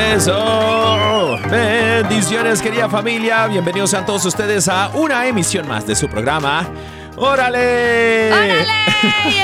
Eso. Bendiciones, querida familia. Bienvenidos a todos ustedes a una emisión más de su programa. ¡Órale! ¡Órale!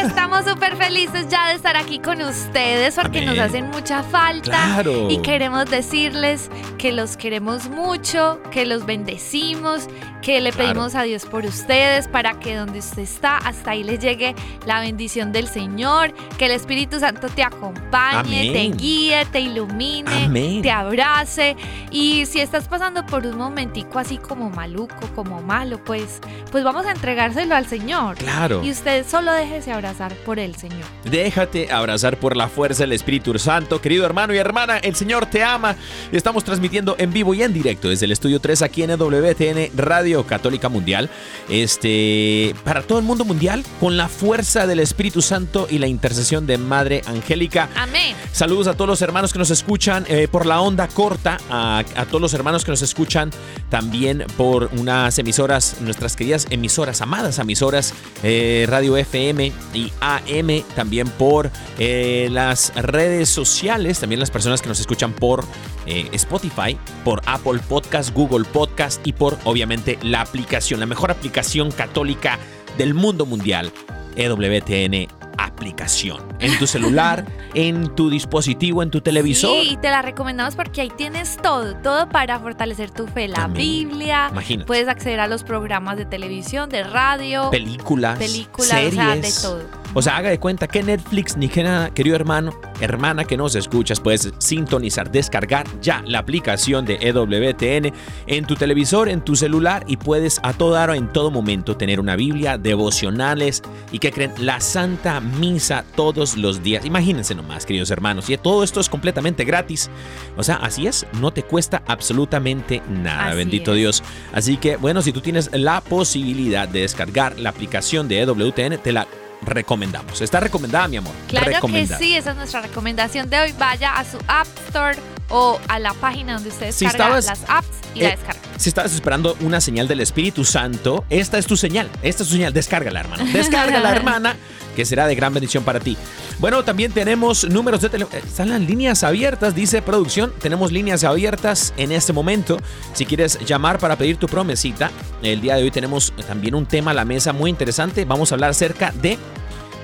Estamos súper felices ya de estar aquí con ustedes porque Amén. nos hacen mucha falta. Claro. Y queremos decirles que los queremos mucho, que los bendecimos, que le Claro. pedimos a Dios por ustedes para que donde usted está, hasta ahí les llegue la bendición del Señor, que el Espíritu Santo te acompañe, Amén. te guíe, te ilumine, Amén. te abrace. Y si estás pasando por un momentico así como maluco, como malo, pues, pues vamos a entregárselo al Señor. Claro. Y usted solo déjese abrazar por el Señor. Déjate abrazar por la fuerza del Espíritu Santo. Querido hermano y hermana, el Señor te ama. Estamos transmitiendo en vivo y en directo desde el Estudio 3 aquí en WTN Radio Católica Mundial. Este, para todo el mundo mundial, con la fuerza del Espíritu Santo y la intercesión de Madre Angélica. Amén. Saludos a todos los hermanos que nos escuchan eh, por la onda corta, a, a todos los hermanos que nos escuchan también por unas emisoras, nuestras queridas emisoras, amadas emisoras, eh, Radio FM y AM, también por eh, las redes sociales, también las personas que nos escuchan por eh, Spotify, por Apple Podcast, Google Podcast y por obviamente la aplicación, la mejor aplicación católica del mundo mundial, EWTN aplicación en tu celular, en tu dispositivo, en tu televisor. Sí, y te la recomendamos porque ahí tienes todo, todo para fortalecer tu fe. La. Biblia, Imagínate. puedes acceder a los programas de televisión, de radio, películas, películas, series. o sea, de todo. O sea, haga de cuenta que Netflix ni que nada, querido hermano, hermana que nos escuchas, puedes sintonizar, descargar ya la aplicación de EWTN en tu televisor, en tu celular y puedes a toda hora, en todo momento, tener una Biblia, devocionales y que creen la Santa Misa todos los días. Imagínense nomás, queridos hermanos, y todo esto es completamente gratis. O sea, así es, no te cuesta absolutamente nada, Así bendito es. Dios. Así que, bueno, si tú tienes la posibilidad de descargar la aplicación de EWTN, te la recomendamos. Está recomendada, mi amor. Claro que sí, esa es nuestra recomendación de hoy. Vaya a su App Store o a la página donde usted Si descarga estabas- las apps y la eh, descarga. Si estabas esperando una señal del Espíritu Santo, esta es tu señal. Esta es tu señal. Descárgala, hermano. Descárgala, hermana, que será de gran bendición para ti. Bueno, también tenemos números de teléfono. Están las líneas abiertas, dice producción. Tenemos líneas abiertas en este momento. Si quieres llamar para pedir tu promesita, el día de hoy tenemos también un tema a la mesa muy interesante. Vamos a hablar acerca de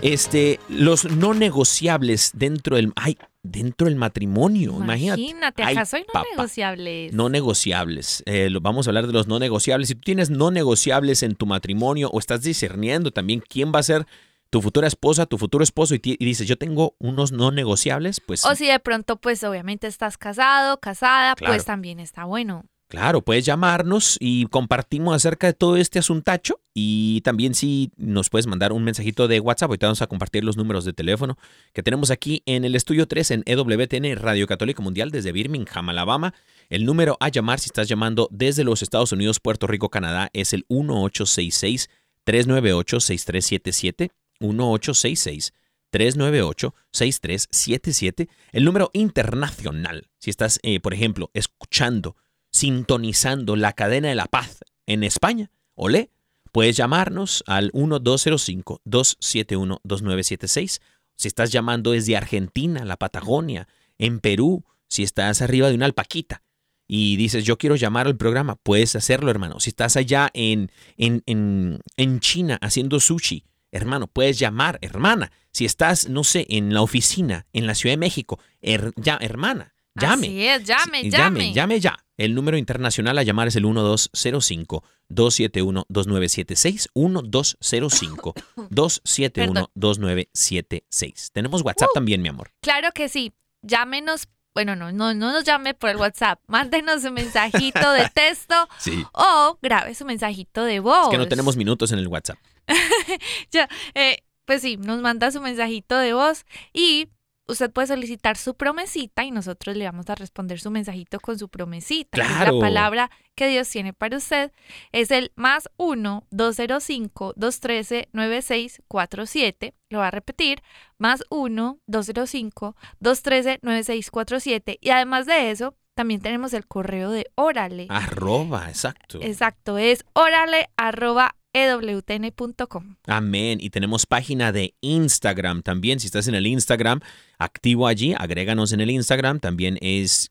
este, los no negociables dentro del, ay, dentro del matrimonio. Imagínate. Imagínate, Ay, ¿acaso hay no negociables? No negociables. Eh, lo- vamos a hablar de los no negociables. Si tú tienes no negociables en tu matrimonio o estás discerniendo también quién va a ser tu futura esposa, tu futuro esposo y, y dices, yo tengo unos no negociables, pues O si de pronto, pues obviamente estás casado, casada, Claro. pues también está bueno. claro, puedes llamarnos y compartimos acerca de todo este asuntacho. Y también si nos puedes mandar un mensajito de WhatsApp, ahorita vamos a compartir los números de teléfono que tenemos aquí en el estudio 3 en EWTN Radio Católica Mundial desde Birmingham, Alabama. El número a llamar si estás llamando desde los Estados Unidos, Puerto Rico, Canadá es el 1866 398 6377 1866 398-6377, el número internacional. Si estás, eh, por ejemplo, escuchando, sintonizando la cadena de la paz en España, olé, puedes llamarnos al 1205-271-2976. Si estás llamando desde Argentina, la Patagonia, en Perú, si estás arriba de una alpaquita y dices, yo quiero llamar al programa, puedes hacerlo, hermano. Si estás allá en, en, en, en China haciendo sushi, hermano, puedes llamar, hermana. Si estás, no sé, en la oficina, en la Ciudad de México, her- ya, hermana, llame. Así es, llame, Sí, llame. llame ya. El número internacional a llamar es el 1205-271-2976. 1205-271-2976. Tenemos WhatsApp Uh. también, mi amor. Claro que sí. Llámenos, bueno, no, no, no nos llame por el WhatsApp. Mándenos un mensajito de texto Sí. o grabe su mensajito de voz. Es que no tenemos minutos en el WhatsApp. Ya, eh, pues sí, nos manda su mensajito de voz y usted puede solicitar su promesita y nosotros le vamos a responder su mensajito con su promesita. ¡Claro! la palabra que Dios tiene para usted es el más 1-205-213-9647. Lo va a repetir, más 1-205-213-9647. Y además de eso, también tenemos el correo de Órale. Arroba, exacto. Exacto, es órale arroba ewtn.com. Amén. Y tenemos página de Instagram también. Si estás en el Instagram, activo allí, agréganos en el Instagram. También es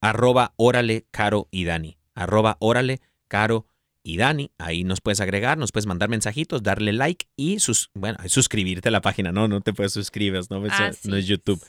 arroba órale caro y Dani. Arroba órale caro y Dani. Ahí nos puedes agregar, nos puedes mandar mensajitos, darle like y sus, bueno, suscribirte a la página. No, no te puedes suscribir, no, Eso Así no es YouTube.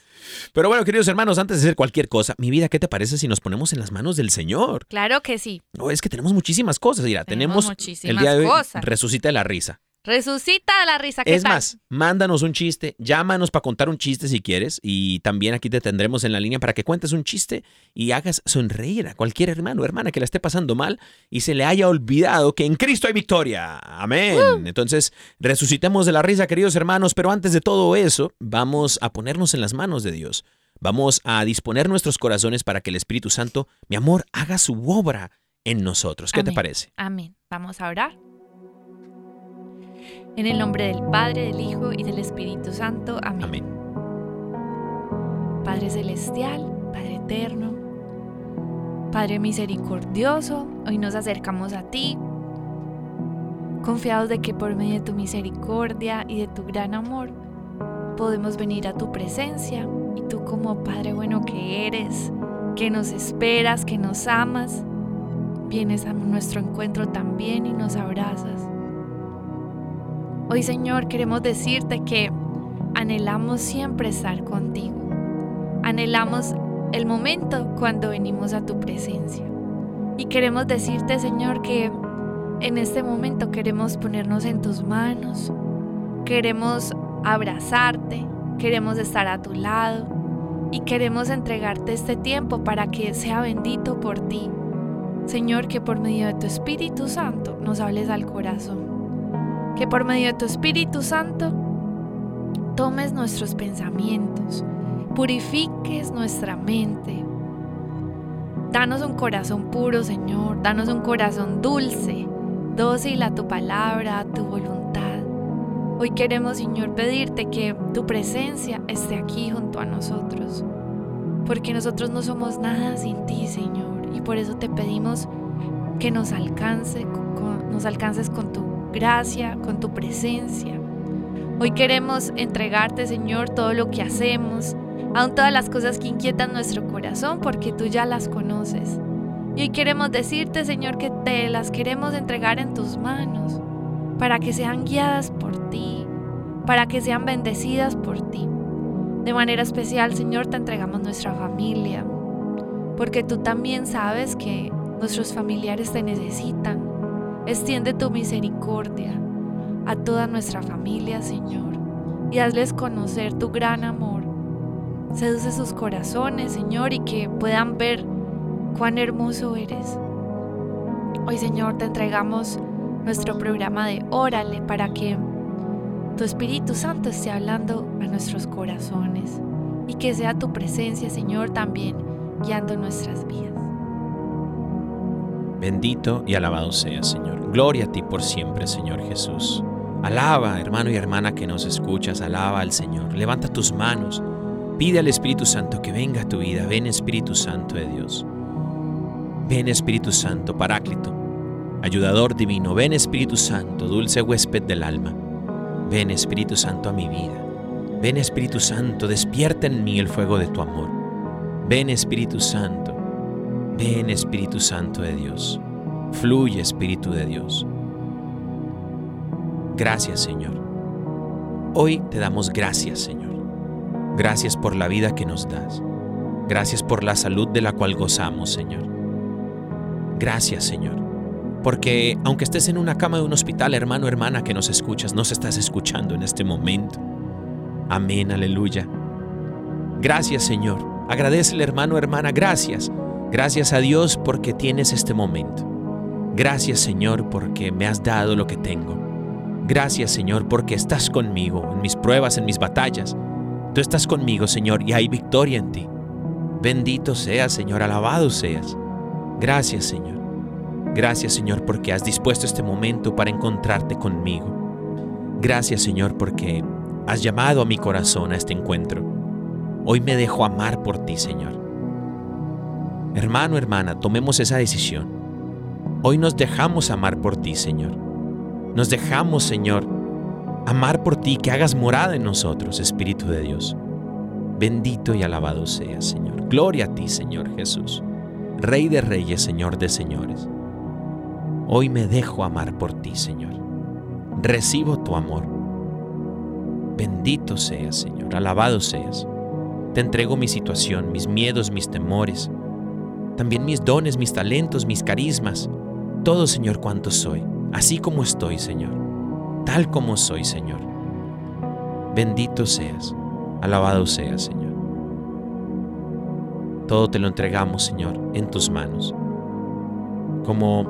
Pero bueno, queridos hermanos, antes de hacer cualquier cosa, mi vida, ¿qué te parece si nos ponemos en las manos del Señor? Claro que sí. No, es que tenemos muchísimas cosas. Mira, Tenemos tenemos, muchísimas el día de hoy, cosas. resucita de la risa. Resucita la risa. ¿qué Es tal? más, mándanos un chiste, llámanos para contar un chiste si quieres y también aquí te tendremos en la línea para que cuentes un chiste y hagas sonreír a cualquier hermano o hermana que la esté pasando mal y se le haya olvidado que en Cristo hay victoria. Amén. Entonces, resucitemos de la risa, queridos hermanos, pero antes de todo eso, vamos a ponernos en las manos de Dios. Vamos a disponer nuestros corazones para que el Espíritu Santo, mi amor, haga su obra en nosotros. ¿Qué te parece? Amén. Vamos a orar. En el nombre del Padre, del Hijo y del Espíritu Santo. Amén. Amén. Padre Celestial, Padre Eterno, Padre Misericordioso, hoy nos acercamos a ti, confiados de que por medio de tu misericordia y de tu gran amor, podemos venir a tu presencia y tú como Padre bueno que eres, que nos esperas, que nos amas, vienes a nuestro encuentro también y nos abrazas. Hoy Señor queremos decirte que anhelamos siempre estar contigo. Anhelamos el momento cuando venimos a tu presencia. Y queremos decirte, Señor, que en este momento queremos ponernos en tus manos, queremos abrazarte, queremos estar a tu lado y queremos entregarte este tiempo para que sea bendito por ti. Señor, que por medio de tu Espíritu Santo nos hables al corazón. Que por medio de tu Espíritu Santo tomes nuestros pensamientos, purifiques nuestra mente. Danos un corazón puro, Señor. Danos un corazón dulce, dócil a tu palabra, a tu voluntad. Hoy queremos, Señor, pedirte que tu presencia esté aquí junto a nosotros. Porque nosotros no somos nada sin ti, Señor. Y por eso te pedimos que nos, alcance, nos alcances con tu gracia, con tu presencia. Hoy queremos entregarte, Señor, todo lo que hacemos, aun todas las cosas que inquietan nuestro corazón, porque tú ya las conoces. Y hoy queremos decirte, Señor, que te las queremos entregar en tus manos, para que sean guiadas por ti, para que sean bendecidas por ti. De manera especial, Señor, te entregamos nuestra familia, porque tú también sabes que nuestros familiares te necesitan. Extiende tu misericordia a toda nuestra familia, Señor, y hazles conocer tu gran amor. Seduce sus corazones, Señor, y que puedan ver cuán hermoso eres. Hoy, Señor, te entregamos nuestro programa de Órale para que tu Espíritu Santo esté hablando a nuestros corazones y que sea tu presencia, Señor, también guiando nuestras vidas. Bendito y alabado sea, Señor. Gloria a ti por siempre, Señor Jesús. Alaba, hermano y hermana que nos escuchas, alaba al Señor. Levanta tus manos. Pide al Espíritu Santo que venga a tu vida. Ven Espíritu Santo de Dios. Ven Espíritu Santo, Paráclito. Ayudador divino. Ven Espíritu Santo, dulce huésped del alma. Ven Espíritu Santo a mi vida. Ven Espíritu Santo, despierta en mí el fuego de tu amor. Ven Espíritu Santo. Ven Espíritu Santo de Dios. Fluye Espíritu de Dios. Gracias Señor. Hoy te damos gracias Señor. Gracias por la vida que nos das. Gracias por la salud de la cual gozamos Señor. Gracias Señor. Porque aunque estés en una cama de un hospital, hermano, hermana que nos escuchas, nos estás escuchando en este momento. Amén, aleluya. Gracias Señor. Agradecele hermano, hermana, gracias. Gracias a Dios porque tienes este momento. Gracias Señor porque me has dado lo que tengo. Gracias Señor porque estás conmigo en mis pruebas, en mis batallas. Tú estás conmigo Señor y hay victoria en ti. Bendito seas Señor, alabado seas. Gracias Señor. Gracias Señor porque has dispuesto este momento para encontrarte conmigo. Gracias Señor porque has llamado a mi corazón a este encuentro. Hoy me dejo amar por ti Señor. Hermano, hermana, tomemos esa decisión. Hoy nos dejamos amar por ti Señor. Nos dejamos Señor amar por ti, que hagas morada en nosotros, Espíritu de Dios. Bendito y alabado seas Señor. Gloria a ti Señor Jesús. Rey de reyes, Señor de señores. Hoy me dejo amar por ti, Señor. Recibo tu amor. Bendito seas, Señor. Alabado seas. Te entrego mi situación, mis miedos, mis temores. También mis dones, mis talentos, mis carismas. Todo, Señor, cuanto soy. Así como estoy, Señor. Tal como soy, Señor. Bendito seas. Alabado seas, Señor. Todo te lo entregamos, Señor, en tus manos. Como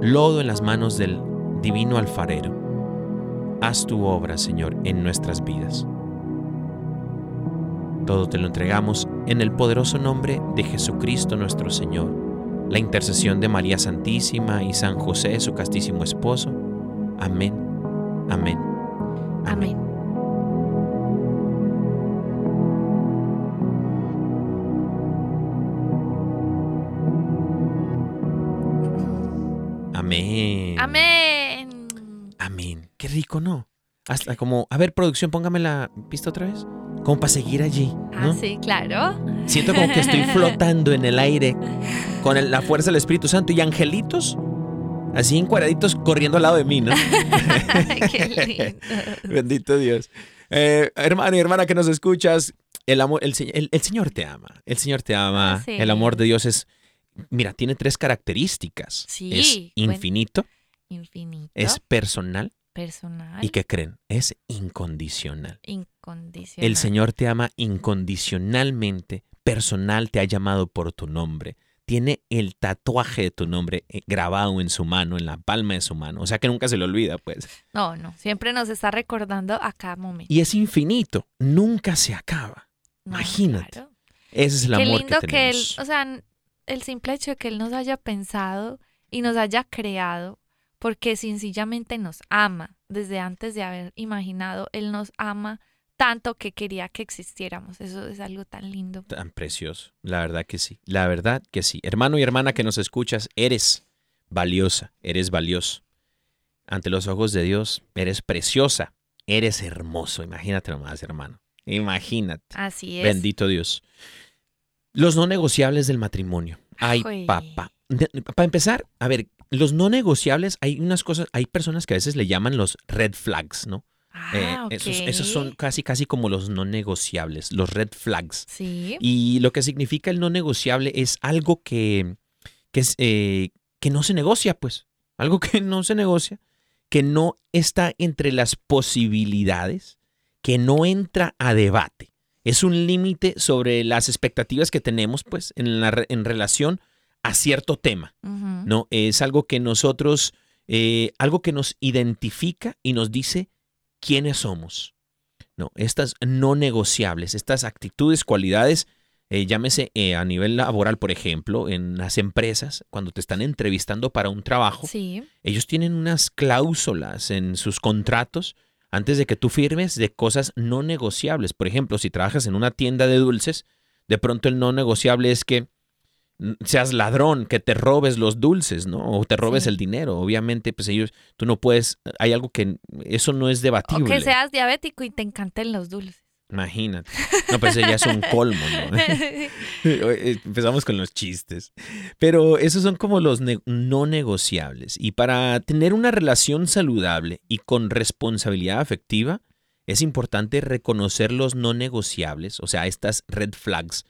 lodo en las manos del divino alfarero. Haz tu obra, Señor, en nuestras vidas. Todo te lo entregamos en el poderoso nombre de Jesucristo nuestro Señor, la intercesión de María Santísima y San José, su castísimo esposo. Amén, amén, amén. Amén. Amén. Amén. Amén. Qué rico, ¿no? Hasta como, a ver, producción, póngame la pista otra vez. Como para seguir allí, Ah, sí, claro. Siento como que estoy flotando en el aire con el- la fuerza del Espíritu Santo y angelitos así encuadraditos corriendo al lado de mí, ¿no? Qué lindo. Bendito Dios. Eh, hermano y hermana que nos escuchas, el, amor, el, se- el- el Señor te ama. El Señor te ama. Ah, sí. El amor de Dios es, mira, tiene tres características. Sí, es infinito, Infinito. es personal personal. y que creen, es incondicional. Incondicional. El Señor te ama incondicionalmente, personal, te ha llamado por tu nombre. Tiene el tatuaje de tu nombre eh, grabado en su mano, en la palma de su mano. O sea que nunca se le olvida, pues. No, no. Siempre nos está recordando a cada momento. Y es infinito, nunca se acaba. No, imagínate. claro. Ese es el Qué amor lindo que que, él, tenemos. o sea, el simple hecho de que él nos haya pensado y nos haya creado, porque sencillamente nos ama. Desde antes de haber imaginado, él nos ama tanto que quería que existiéramos. Eso es algo tan lindo. Tan precioso. La verdad que sí. La verdad que sí. Hermano y hermana que nos escuchas, eres valiosa, eres valioso. Ante los ojos de Dios, eres preciosa, eres hermoso. Imagínate nomás, hermano. Imagínate. Así es. Bendito Dios. Los no negociables del matrimonio. Ay, Uy. papá. Para empezar, a ver, los no negociables, hay unas cosas, hay personas que a veces le llaman los red flags, ¿no? Eh, Ah, esos, son casi, casi como los no negociables, los red flags. Sí. Y lo que significa el no negociable es algo que, que, es, eh, que no se negocia, pues. Algo que no se negocia, que no está entre las posibilidades, que no entra a debate. Es un límite sobre las expectativas que tenemos, pues, en, la, en relación a cierto tema. ¿no? Es algo que nosotros, eh, algo que nos identifica y nos dice quiénes somos. ¿no? Estas no negociables, estas actitudes, cualidades, eh, llámese eh, a nivel laboral, por ejemplo, en las empresas, cuando te están entrevistando para un trabajo, Sí. ellos tienen unas cláusulas en sus contratos antes de que tú firmes de cosas no negociables. Por ejemplo, si trabajas en una tienda de dulces, de pronto el no negociable es que seas ladrón, que te robes los dulces, ¿no? O te robes Sí. el dinero. Obviamente, pues ellos, tú no puedes, hay algo que eso no es O debatible. que seas diabético y te encanten los dulces. Imagínate. No, pues ya es un colmo, ¿no? Eh, Empezamos con los chistes. Pero esos son como los ne- no negociables. Y para tener una relación saludable y con responsabilidad afectiva, es importante reconocer los no negociables, o sea, estas red flags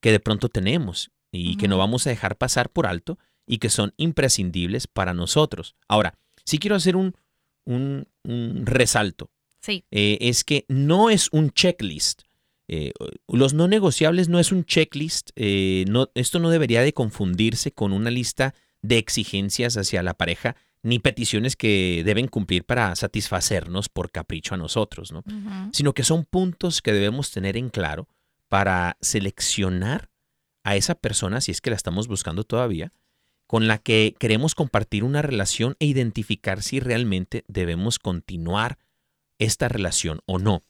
que de pronto tenemos y que no vamos a dejar pasar por alto y que son imprescindibles para nosotros. Ahora, sí quiero hacer un, un- un resalto Sí, eh, es que no es un checklist. Eh, los no negociables no es un checklist. eh, no, esto no debería de confundirse con una lista de exigencias hacia la pareja ni peticiones que deben cumplir para satisfacernos por capricho a nosotros, ¿no? Sino que son puntos que debemos tener en claro para seleccionar a esa persona, si es que la estamos buscando todavía, con la que queremos compartir una relación e identificar si realmente debemos continuar esta relación o no.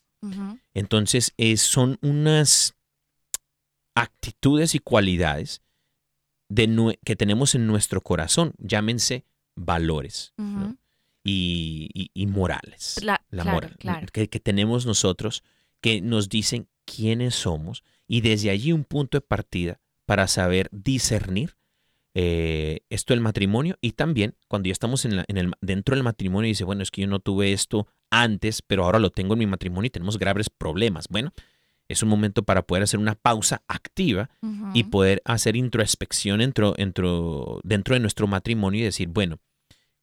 Entonces, eh, son unas actitudes y cualidades de que tenemos en nuestro corazón, llámense valores y, y- y morales. La- la claro, moral claro. que, que tenemos nosotros, que nos dicen quiénes somos y desde allí un punto de partida para saber discernir eh, esto del matrimonio y también cuando ya estamos en la- en el, dentro del matrimonio y dice, bueno, es que yo no tuve esto antes, pero ahora lo tengo en mi matrimonio y tenemos graves problemas. Bueno, es un momento para poder hacer una pausa activa y poder hacer introspección dentro, dentro, dentro de nuestro matrimonio y decir, bueno,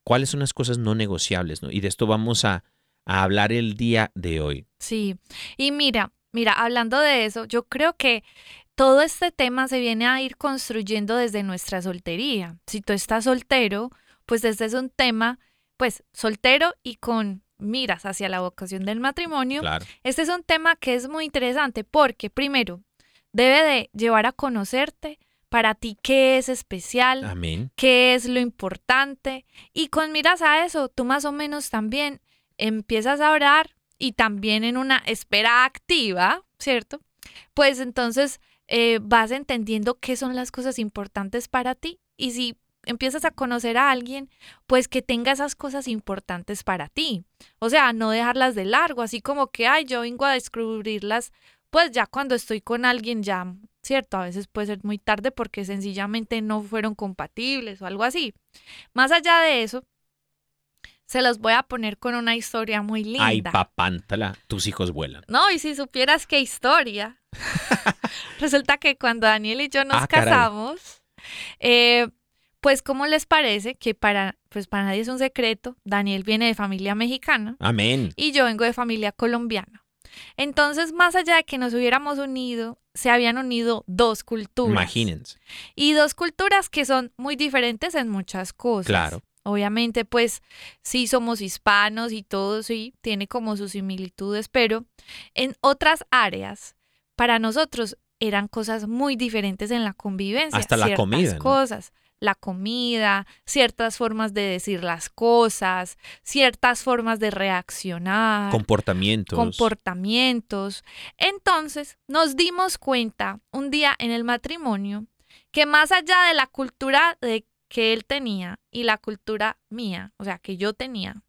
¿cuáles son las cosas no negociables? no? Y de esto vamos a, a hablar el día de hoy. Sí, y mira, mira, hablando de eso, yo creo que todo este tema se viene a ir construyendo desde nuestra soltería. Si tú estás soltero, pues este es un tema, pues soltero y con miras hacia la vocación del matrimonio. Claro. Este es un tema que es muy interesante porque primero debe de llevar a conocerte para ti qué es especial, Amén. qué es lo importante y con miras a eso, tú más o menos también empiezas a orar y también en una espera activa, ¿cierto? Pues entonces eh, vas entendiendo qué son las cosas importantes para ti y si empiezas a conocer a alguien, pues que tenga esas cosas importantes para ti. O sea, no dejarlas de largo, así como que, ay, yo vengo a descubrirlas, pues ya cuando estoy con alguien ya, ¿cierto? A veces puede ser muy tarde porque sencillamente no fueron compatibles o algo así. Más allá de eso, se los voy a poner con una historia muy linda. Ay, papántala, tus hijos vuelan. No, y si supieras qué historia. Resulta que cuando Daniel y yo nos Ah, casamos, eh, pues ¿cómo les parece que para, pues para nadie es un secreto, Daniel viene de familia mexicana Amén. y yo vengo de familia colombiana. Entonces, más allá de que nos hubiéramos unido, se habían unido dos culturas. Imagínense. Y dos culturas que son muy diferentes en muchas cosas. Claro. Obviamente, pues sí somos hispanos y todo, sí, tiene como sus similitudes, pero en otras áreas, para nosotros eran cosas muy diferentes en la convivencia. Hasta la comida, ¿no? cosas. La comida, ciertas formas de decir las cosas, ciertas formas de reaccionar Comportamientos. comportamientos. Entonces nos dimos cuenta un día en el matrimonio que más allá de la cultura de que él tenía y la cultura mía, o sea, que yo tenía,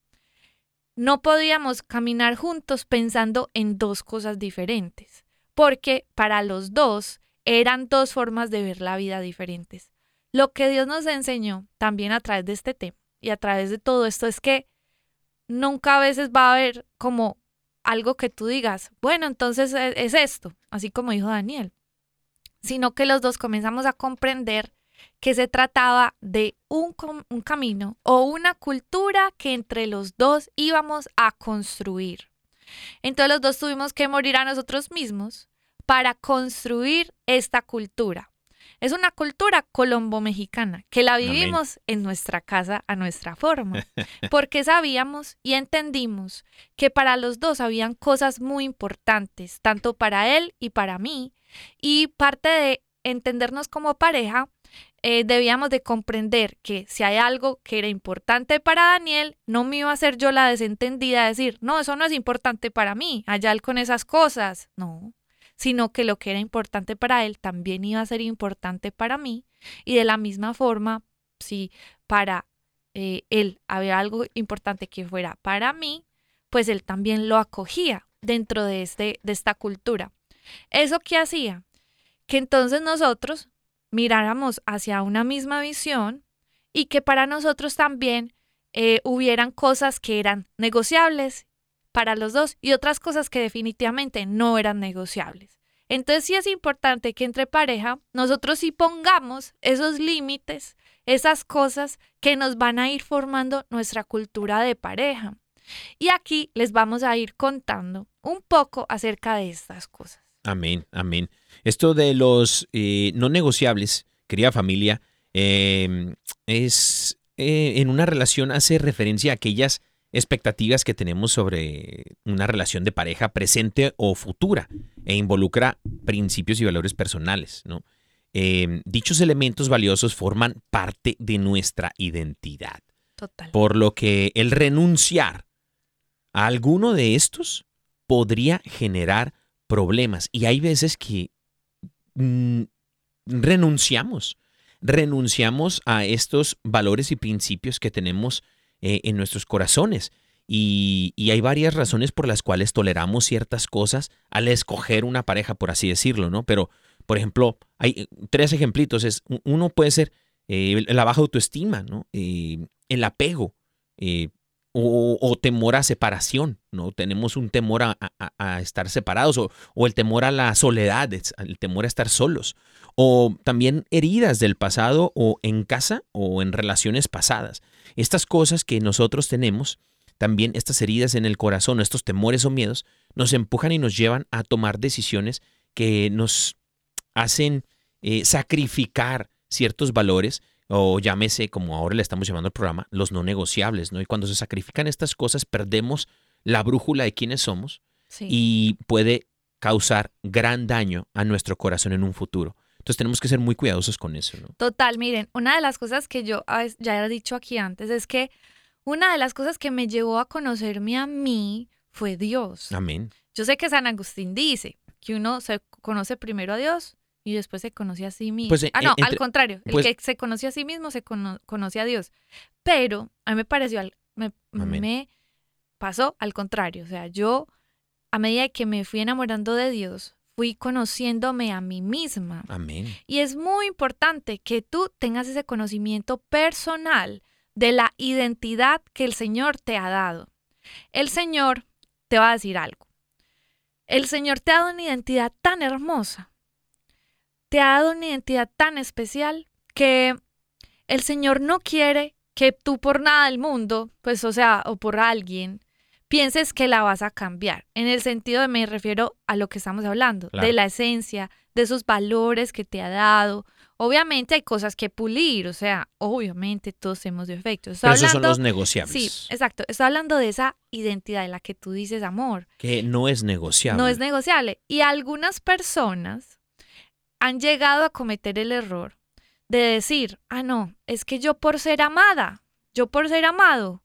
no podíamos caminar juntos pensando en dos cosas diferentes, porque para los dos eran dos formas de ver la vida diferentes. Lo que Dios nos enseñó también a través de este tema y a través de todo esto es que nunca a veces va a haber como algo que tú digas, bueno, entonces e- es esto, así como dijo Daniel, sino que los dos comenzamos a comprender que se trataba de un, un camino o una cultura que entre los dos íbamos a construir. Entonces los dos tuvimos que morir a nosotros mismos para construir esta cultura. Es una cultura colombo-mexicana que la Amén. vivimos en nuestra casa a nuestra forma, porque sabíamos y entendimos que para los dos habían cosas muy importantes, tanto para él y para mí, y parte de entendernos como pareja, eh, debíamos de comprender que si hay algo que era importante para Daniel, no me iba a ser yo la desentendida de decir, no, eso no es importante para mí, allá con esas cosas, no, sino que lo que era importante para él también iba a ser importante para mí, y de la misma forma, si para eh, él había algo importante que fuera para mí, pues él también lo acogía. dentro de, este, de esta cultura. ¿Eso qué hacía? Que entonces nosotros miráramos hacia una misma visión y que para nosotros también eh, hubieran cosas que eran negociables para los dos y otras cosas que definitivamente no eran negociables. Entonces sí es importante que entre pareja nosotros sí pongamos esos límites, esas cosas que nos van a ir formando nuestra cultura de pareja. Y aquí les vamos a ir contando un poco acerca de estas cosas. Amén, amén. Esto de los eh, no negociables, querida familia, eh, es eh, en una relación hace referencia a aquellas expectativas que tenemos sobre una relación de pareja presente o futura e involucra principios y valores personales. ¿no? Eh, dichos elementos valiosos forman parte de nuestra identidad. Total. Por lo que el renunciar a alguno de estos podría generar problemas. Y hay veces que mm, renunciamos, renunciamos a estos valores y principios que tenemos eh, en nuestros corazones. Y, hay varias razones por las cuales toleramos ciertas cosas al escoger una pareja, por así decirlo, ¿no? Pero, por ejemplo, hay eh, tres ejemplitos. Es, uno puede ser eh, la baja autoestima, ¿no? El apego eh, o, temor a separación, ¿no? Tenemos un temor a, estar separados o, el temor a la soledad, el temor a estar solos. O también heridas del pasado o en casa o en relaciones pasadas. Estas cosas que nosotros tenemos, también estas heridas en el corazón, estos temores o miedos, nos empujan y nos llevan a tomar decisiones que nos hacen eh, sacrificar ciertos valores o llámese, como ahora le estamos llamando al programa, los no negociables, ¿no? Y cuando se sacrifican estas cosas, perdemos la brújula de quiénes somos Sí. y puede causar gran daño a nuestro corazón en un futuro. Entonces tenemos que ser muy cuidadosos con eso, ¿no? Total, miren, una de las cosas que yo ya he dicho aquí antes es que una de las cosas que me llevó a conocerme a mí fue Dios. Amén. Yo sé que San Agustín dice que uno se conoce primero a Dios y después se conoce a sí mismo. Pues, eh, ah, no, entre- al contrario, el pues- que se conoce a sí mismo se cono- conoce a Dios. Pero a mí me pareció, al- me, me pasó al contrario. O sea, yo a medida que me fui enamorando de Dios, fui conociéndome a mí misma. Amén. Y es muy importante que tú tengas ese conocimiento personal de la identidad que el Señor te ha dado. El Señor te va a decir algo. El Señor te ha dado una identidad tan hermosa, te ha dado una identidad tan especial que el Señor no quiere que tú por nada del mundo, pues o sea, o por alguien, pienses que la vas a cambiar. En el sentido de me refiero a lo que estamos hablando, Claro. de la esencia, de esos valores que te ha dado. Obviamente hay cosas que pulir, o sea, obviamente todos tenemos defectos. Estoy Pero esos son hablando- los negociables. Sí, exacto. Estoy hablando de esa identidad de la que tú dices amor. Que no es negociable. No es negociable. Y algunas personas han llegado a cometer el error de decir, ah, no, es que yo por ser amada, yo por ser amado,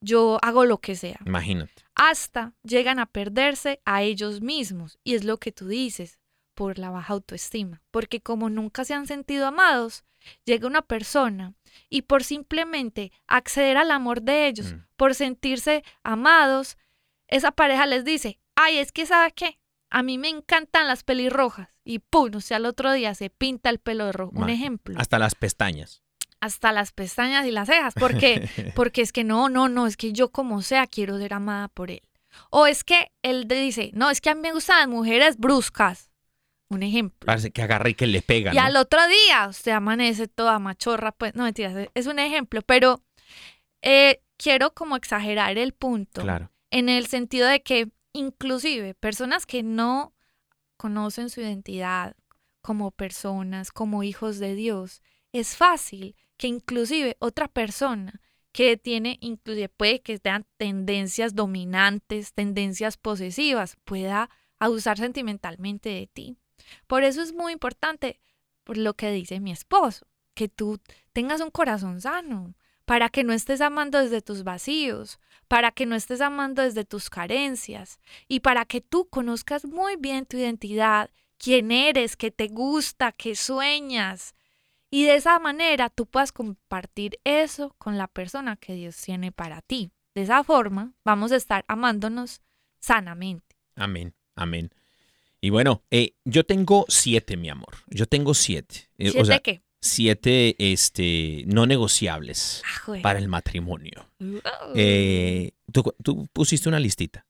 yo hago lo que sea. Imagínate. Hasta llegan a perderse a ellos mismos. Y es lo que tú dices, por la baja autoestima. Porque como nunca se han sentido amados, llega una persona y por simplemente acceder al amor de ellos, Mm. por sentirse amados, esa pareja les dice, ay, es que ¿sabe qué? A mí me encantan las pelirrojas. Y pum, o sea, al otro día se pinta el pelo de rojo. Un ejemplo. Hasta las pestañas. Hasta las pestañas y las cejas. ¿Por qué? Porque es que no, no, no, es que yo como sea quiero ser amada por él. O es que él dice, no, es que a mí me gustan las mujeres bruscas. Un ejemplo. Parece que agarra y que le pega. Y ¿no? al otro día usted amanece toda machorra, pues no mentiras, es un ejemplo, pero eh, quiero como exagerar el punto Claro. en el sentido de que inclusive personas que no conocen su identidad como personas, como hijos de Dios, es fácil que inclusive otra persona que tiene, inclusive puede que tengan tendencias dominantes, tendencias posesivas, pueda abusar sentimentalmente de ti. Por eso es muy importante, por lo que dice mi esposo, que tú tengas un corazón sano, para que no estés amando desde tus vacíos, para que no estés amando desde tus carencias y para que tú conozcas muy bien tu identidad, quién eres, qué te gusta, qué sueñas. Y de esa manera tú puedas compartir eso con la persona que Dios tiene para ti. De esa forma vamos a estar amándonos sanamente. Amén, amén. Y bueno, eh, yo tengo siete, mi amor. Yo tengo siete. Eh, ¿Siete o sea, qué? Siete este, no negociables Ah, para el matrimonio. Eh, tú, tú pusiste una listita.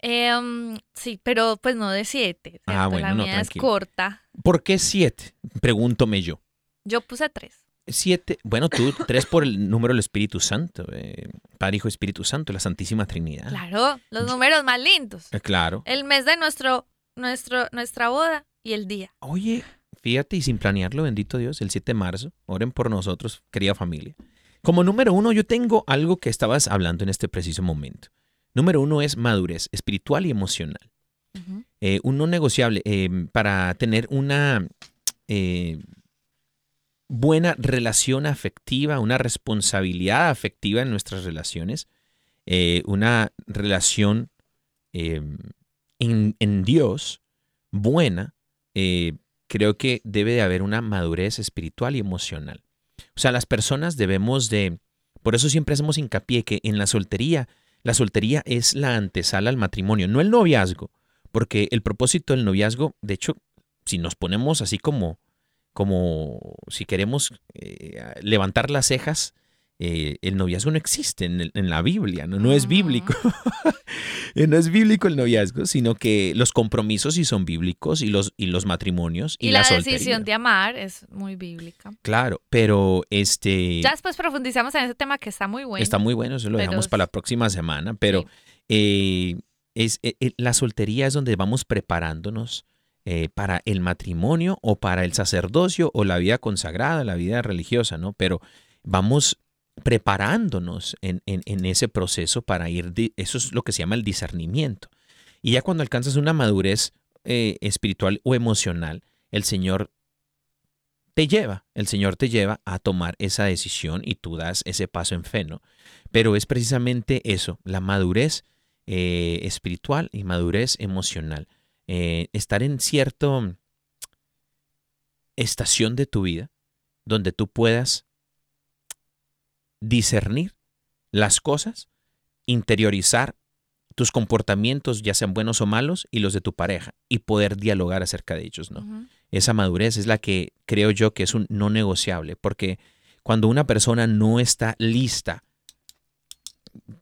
Em, sí, pero pues no de siete. Ah, bueno, La no, mía es tranquilo. corta. ¿Por qué siete? Pregúntome yo. Yo puse tres. Siete, bueno, tú, tres por el número del Espíritu Santo, eh, Padre, Hijo, Espíritu Santo, la Santísima Trinidad. Claro, los números más lindos. Eh, claro. El mes de nuestro, nuestro, nuestra boda y el día. Oye, fíjate, y sin planearlo, bendito Dios, el 7 de marzo, oren por nosotros, querida familia. Como número uno, yo tengo algo que estabas hablando en este preciso momento. Número uno es madurez espiritual y emocional. Eh, un no negociable eh, para tener una eh, buena relación afectiva, una responsabilidad afectiva en nuestras relaciones, una relación en, en Dios buena, creo que debe de haber una madurez espiritual y emocional. O sea, las personas debemos de, por eso siempre hacemos hincapié que en la soltería, la soltería es la antesala al matrimonio, no el noviazgo, porque el propósito del noviazgo, de hecho, si nos ponemos así como, como si queremos eh, levantar las cejas, eh, el noviazgo no existe en, el- en la Biblia, no, no es Ah. bíblico. no es bíblico el noviazgo, sino que los compromisos sí son bíblicos y los, y los matrimonios y, Y, la, decisión de amar es muy bíblica. Claro, pero este Ya después profundizamos en ese tema que está muy bueno. está muy bueno, eso lo pero dejamos para la próxima semana, pero Sí. eh, es, eh, eh, la soltería es donde vamos preparándonos eh, para el matrimonio o para el sacerdocio o la vida consagrada, la vida religiosa, ¿no? Pero vamos preparándonos en, en- ese proceso para ir, eso es lo que se llama el discernimiento. Y ya cuando alcanzas una madurez eh, espiritual o emocional, el Señor te lleva, el Señor te lleva a tomar esa decisión y tú das ese paso en fe, ¿no? Pero es precisamente eso, la madurez eh, espiritual y madurez emocional. Eh, estar en cierta estación de tu vida donde tú puedas discernir las cosas, interiorizar tus comportamientos, ya sean buenos o malos, y los de tu pareja, y poder dialogar acerca de ellos, ¿no? Esa madurez es la que creo yo que es un no negociable, porque cuando una persona no está lista,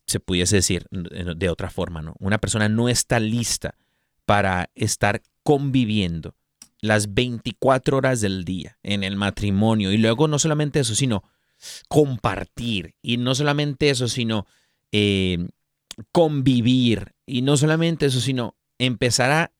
se pudiese decir eh, de otra forma, ¿no? Una persona no está lista para estar conviviendo las 24 horas del día en el matrimonio y luego no solamente eso, sino compartir y no solamente eso, sino eh, convivir y no solamente eso, sino empezar a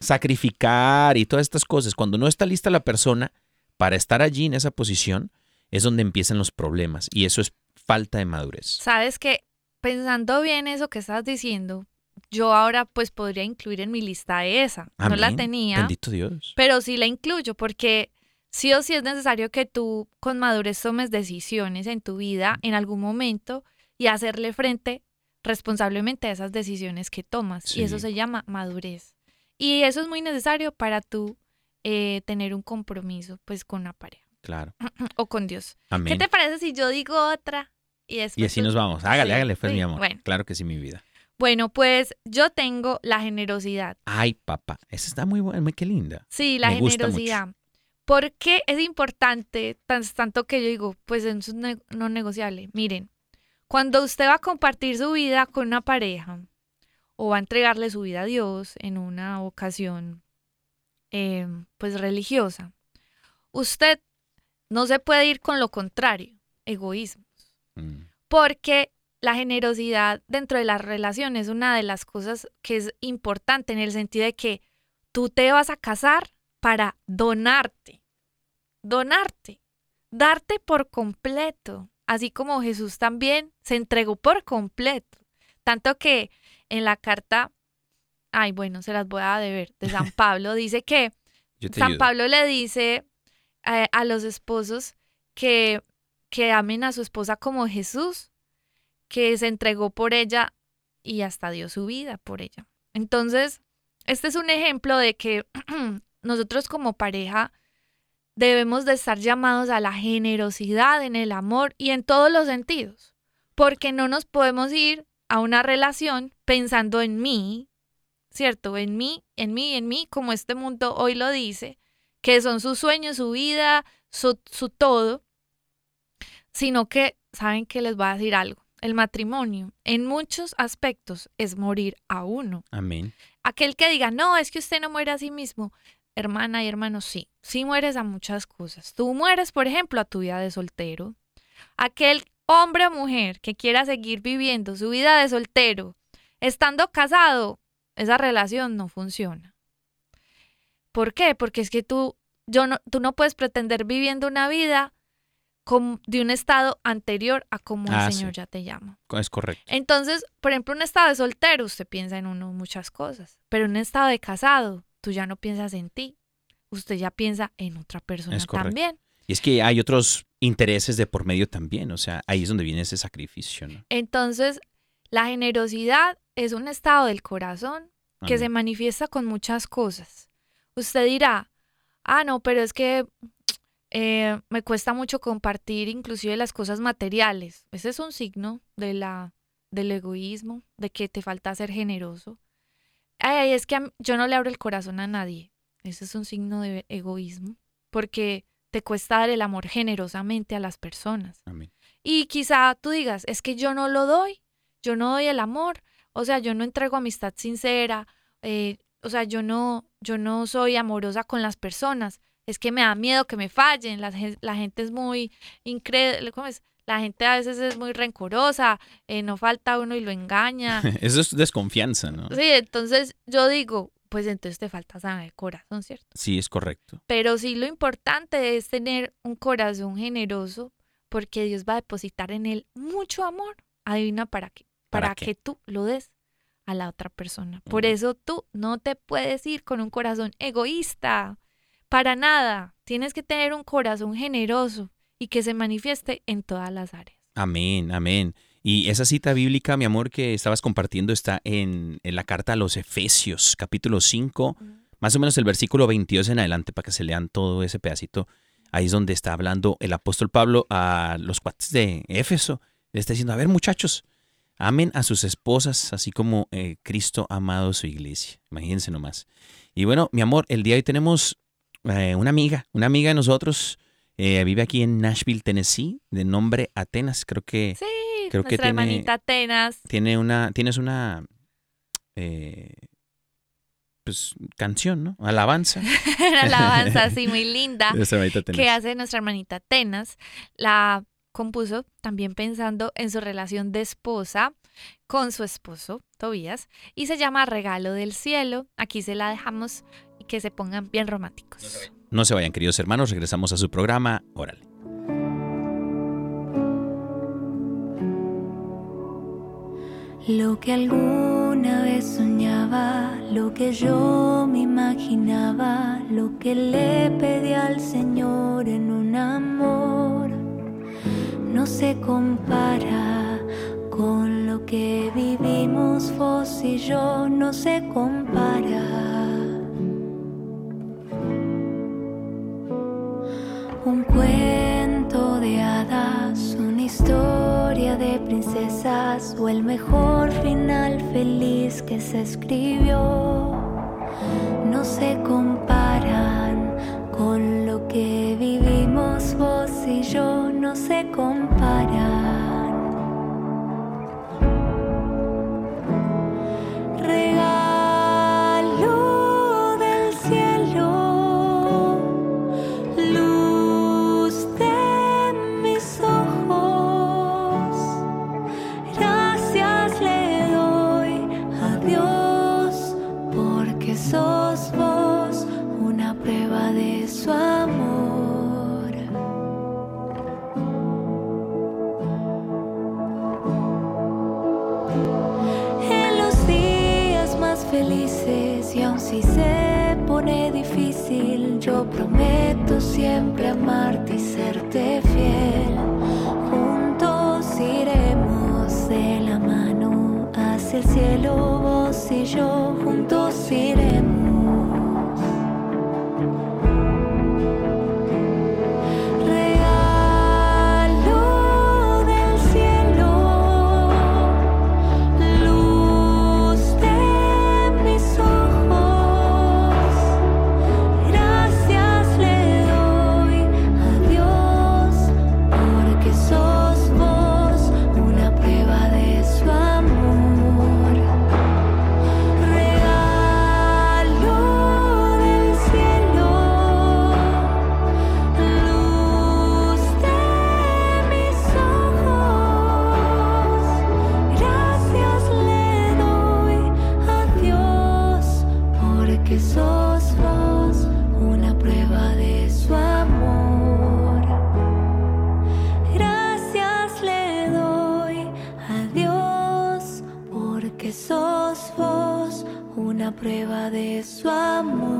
sacrificar y todas estas cosas. Cuando no está lista la persona para estar allí en esa posición, es donde empiezan los problemas y eso es falta de madurez. Sabes que pensando bien eso que estás diciendo, yo ahora pues podría incluir en mi lista esa. No la tenía, Bendito Dios. pero sí la incluyo porque sí o sí es necesario que tú con madurez tomes decisiones en tu vida en algún momento y hacerle frente responsablemente a esas decisiones que tomas. Y eso se llama madurez. Y eso es muy necesario para tú eh, tener un compromiso pues con la pareja Claro. o con Dios. ¿Qué Amén. te parece si yo digo otra? Y, Y así tú- nos vamos. Hágale, Sí, hágale, pues, sí, mi amor. Bueno, Claro que sí, mi vida. bueno, pues yo tengo la generosidad. Ay, papá. Esa está muy buena, qué linda. Sí, la Me gusta generosidad. ¿Por qué es importante tan- tanto que yo digo, pues es no negociable? Miren, cuando usted va a compartir su vida con una pareja o va a entregarle su vida a Dios en una ocasión eh, pues religiosa, usted no se puede ir con lo contrario, egoísmo. Mm. Porque la generosidad dentro de las relaciones es una de las cosas que es importante en el sentido de que tú te vas a casar para donarte, donarte, darte por completo, así como Jesús también se entregó por completo. Tanto que en la carta, ay, bueno, se las voy a deber, de San Pablo, dice que San ayudo. Pablo le dice a, a los esposos que, que amen a su esposa como Jesús, que se entregó por ella y hasta dio su vida por ella. Entonces, este es un ejemplo de que nosotros como pareja debemos de estar llamados a la generosidad en el amor y en todos los sentidos, porque no nos podemos ir a una relación pensando en mí, ¿cierto? En mí, en mí, en mí, como este mundo hoy lo dice, que son sus sueños, su vida, su, su todo, sino que saben que les voy a decir algo. El matrimonio, en muchos aspectos, es morir a uno. Amén. Aquel que diga, no, es que usted no muere a sí mismo, hermana y hermano, sí, sí mueres a muchas cosas. Tú mueres, por ejemplo, a tu vida de soltero. Aquel hombre o mujer que quiera seguir viviendo su vida de soltero, estando casado, esa relación no funciona. ¿Por qué? Porque es que tú, yo no, tú no puedes pretender viviendo una vida como de un estado anterior a como Ah, el sí. Señor ya te llama. Es correcto. Entonces, por ejemplo, un estado de soltero, usted piensa en uno muchas cosas, pero un estado de casado, tú ya no piensas en ti, usted ya piensa en otra persona también. Y es que hay otros intereses de por medio también, o sea, ahí es donde viene ese sacrificio, ¿no? Entonces, la generosidad es un estado del corazón que Amén. se manifiesta con muchas cosas. Usted dirá, ah, no, pero es que eh, me cuesta mucho compartir inclusive las cosas materiales. Ese es un signo de la, del egoísmo, de que te falta ser generoso. Ay, ay, es que yo no le abro el corazón a nadie. Ese es un signo de egoísmo, porque te cuesta dar el amor generosamente a las personas. Amén. Y quizá tú digas, es que yo no lo doy, yo no doy el amor, o sea, yo no entrego amistad sincera, eh, o sea, yo no, yo no soy amorosa con las personas, es que me da miedo que me fallen, la, la gente es muy incrédula, ¿cómo es? La gente a veces es muy rencorosa, eh, no falta uno y lo engaña. Eso es desconfianza, ¿no? Sí, entonces yo digo, pues entonces te falta saber el corazón, ¿cierto? Sí, es correcto. Pero sí lo importante es tener un corazón generoso porque Dios va a depositar en él mucho amor. Adivina para qué. ¿Para Para, qué? que tú lo des a la otra persona. Por eso tú no te puedes ir con un corazón egoísta. Para nada. Tienes que tener un corazón generoso y que se manifieste en todas las áreas. Amén, amén. Y esa cita bíblica, mi amor, que estabas compartiendo está en, en la carta a los Efesios, capítulo 5, más o menos el versículo 22 en adelante, para que se lean todo ese pedacito. Ahí es donde está hablando el apóstol Pablo a los cuates de Éfeso. Le está diciendo, a ver muchachos, amen a sus esposas, así como eh, Cristo ha amado su iglesia. Imagínense nomás. Y bueno, mi amor, el día de hoy tenemos eh, una amiga, una amiga de nosotros. Eh, vive aquí en Nashville, Tennessee, de nombre Atenas. Creo que Sí, Creo que nuestra tiene- hermanita Atenas. tiene una, tienes una eh, pues canción, ¿no? Alabanza. Alabanza así muy linda. esa hermanita Atenas. que hace nuestra hermanita Atenas. La compuso también pensando en su relación de esposa con su esposo, Tobías, y se llama Regalo del Cielo. Aquí se la dejamos y que se pongan bien románticos. No se vayan, queridos hermanos, regresamos a su programa. Órale. Lo que alguna vez soñaba, lo que yo me imaginaba, lo que le pedí al Señor en un amor, no se compara con lo que vivimos vos y yo, no se compara. Un cuento de hadas, una historia de princesas o el mejor final feliz que se escribió. No se comparan con lo que vivimos vos y yo, no se comparan. Felices y aun si se pone difícil, yo prometo siempre amarte y serte fiel. Juntos iremos de la mano hacia el cielo, prueba de su amor.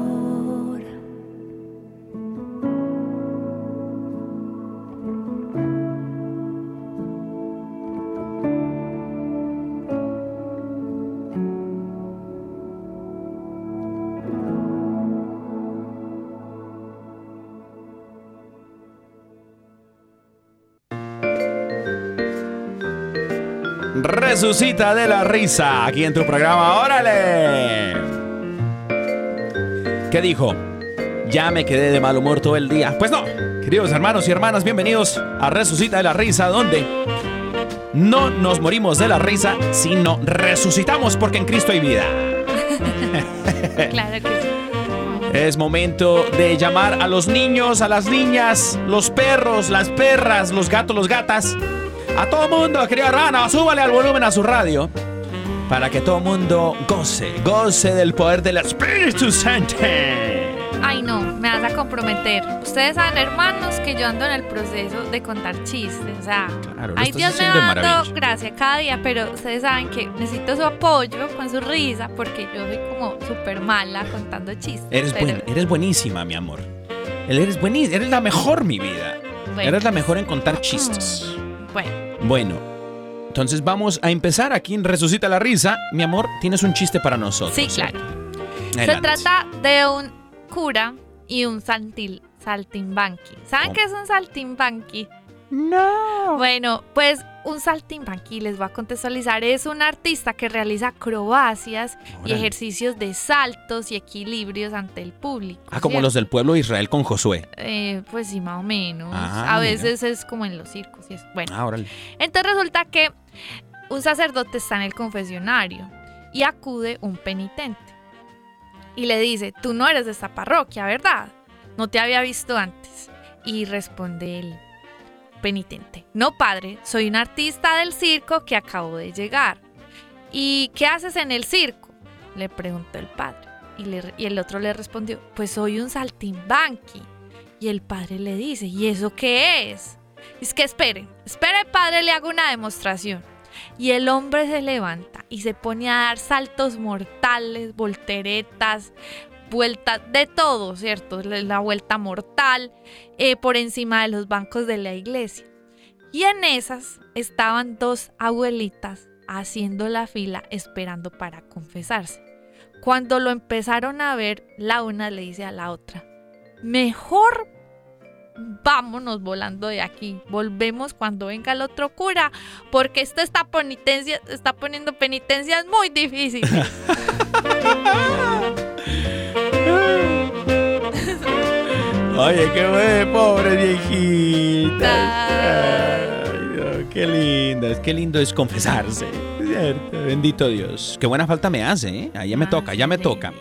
Resucita de la risa aquí en tu programa. ¡Órale! ¿Qué dijo? Ya me quedé de mal humor todo el día. Pues no, queridos hermanos y hermanas, bienvenidos a Resucita de la risa, donde no nos morimos de la risa, sino resucitamos porque en Cristo hay vida. Claro que sí. Es momento de llamar a los niños, a las niñas, los perros, las perras, los gatos, los gatas. A todo mundo, querida rana, súbale al volumen a su radio. Para que todo mundo goce, goce del poder del Espíritu Santo. Ay, no, me vas a comprometer. Ustedes saben, hermanos, que yo ando en el proceso de contar chistes. O sea, Claro, ay, Dios me va dando maravilla. gracia cada día, pero ustedes saben que necesito su apoyo con su risa porque yo soy como súper mala contando chistes. Eres, pero, buen- eres buenísima, mi amor. Eres buenísima, eres la mejor, mi vida. bueno, Eres la mejor en contar chistes. Bueno, Bueno, entonces vamos a empezar aquí en Resucita la Risa. Mi amor, tienes un chiste para nosotros. sí, claro. Se trata de un cura y un saltil, saltimbanqui. ¿Saben ¿Cómo? qué es un saltimbanqui? No. Bueno, pues un saltimbanqui, les voy a contextualizar, es un artista que realiza acrobacias y ejercicios de saltos y equilibrios ante el público. Ah, como los del pueblo de Israel con Josué. Eh, pues sí, más o menos. Ah, a mira. veces es como en los circos y eso. Bueno, Ah, entonces resulta que un sacerdote está en el confesionario y acude un penitente y le dice, tú no eres de esta parroquia, ¿verdad? No te había visto antes. Y responde el penitente, no padre, soy un artista del circo que acabo de llegar. ¿Y qué haces en el circo? Le preguntó el padre. Y, el otro le respondió, pues soy un saltimbanqui. Y el padre le dice, ¿y eso qué es? Es que espere, espere padre, le hago una demostración. Y el hombre se levanta y se pone a dar saltos mortales, volteretas, vueltas, de todo, ¿cierto? La vuelta mortal eh, por encima de los bancos de la iglesia. Y en esas estaban dos abuelitas haciendo la fila esperando para confesarse. Cuando lo empezaron a ver, la una le dice a la otra, mejor vámonos volando de aquí. Volvemos cuando venga el otro cura, porque esta está penitencia, está poniendo penitencias muy difíciles. Oye, qué bueno, pobre viejita. Ay, no, qué linda, es qué lindo es confesarse. Cierto, bendito Dios. Qué buena falta me hace, ¿eh? Ah, ya me toca, ya me toca.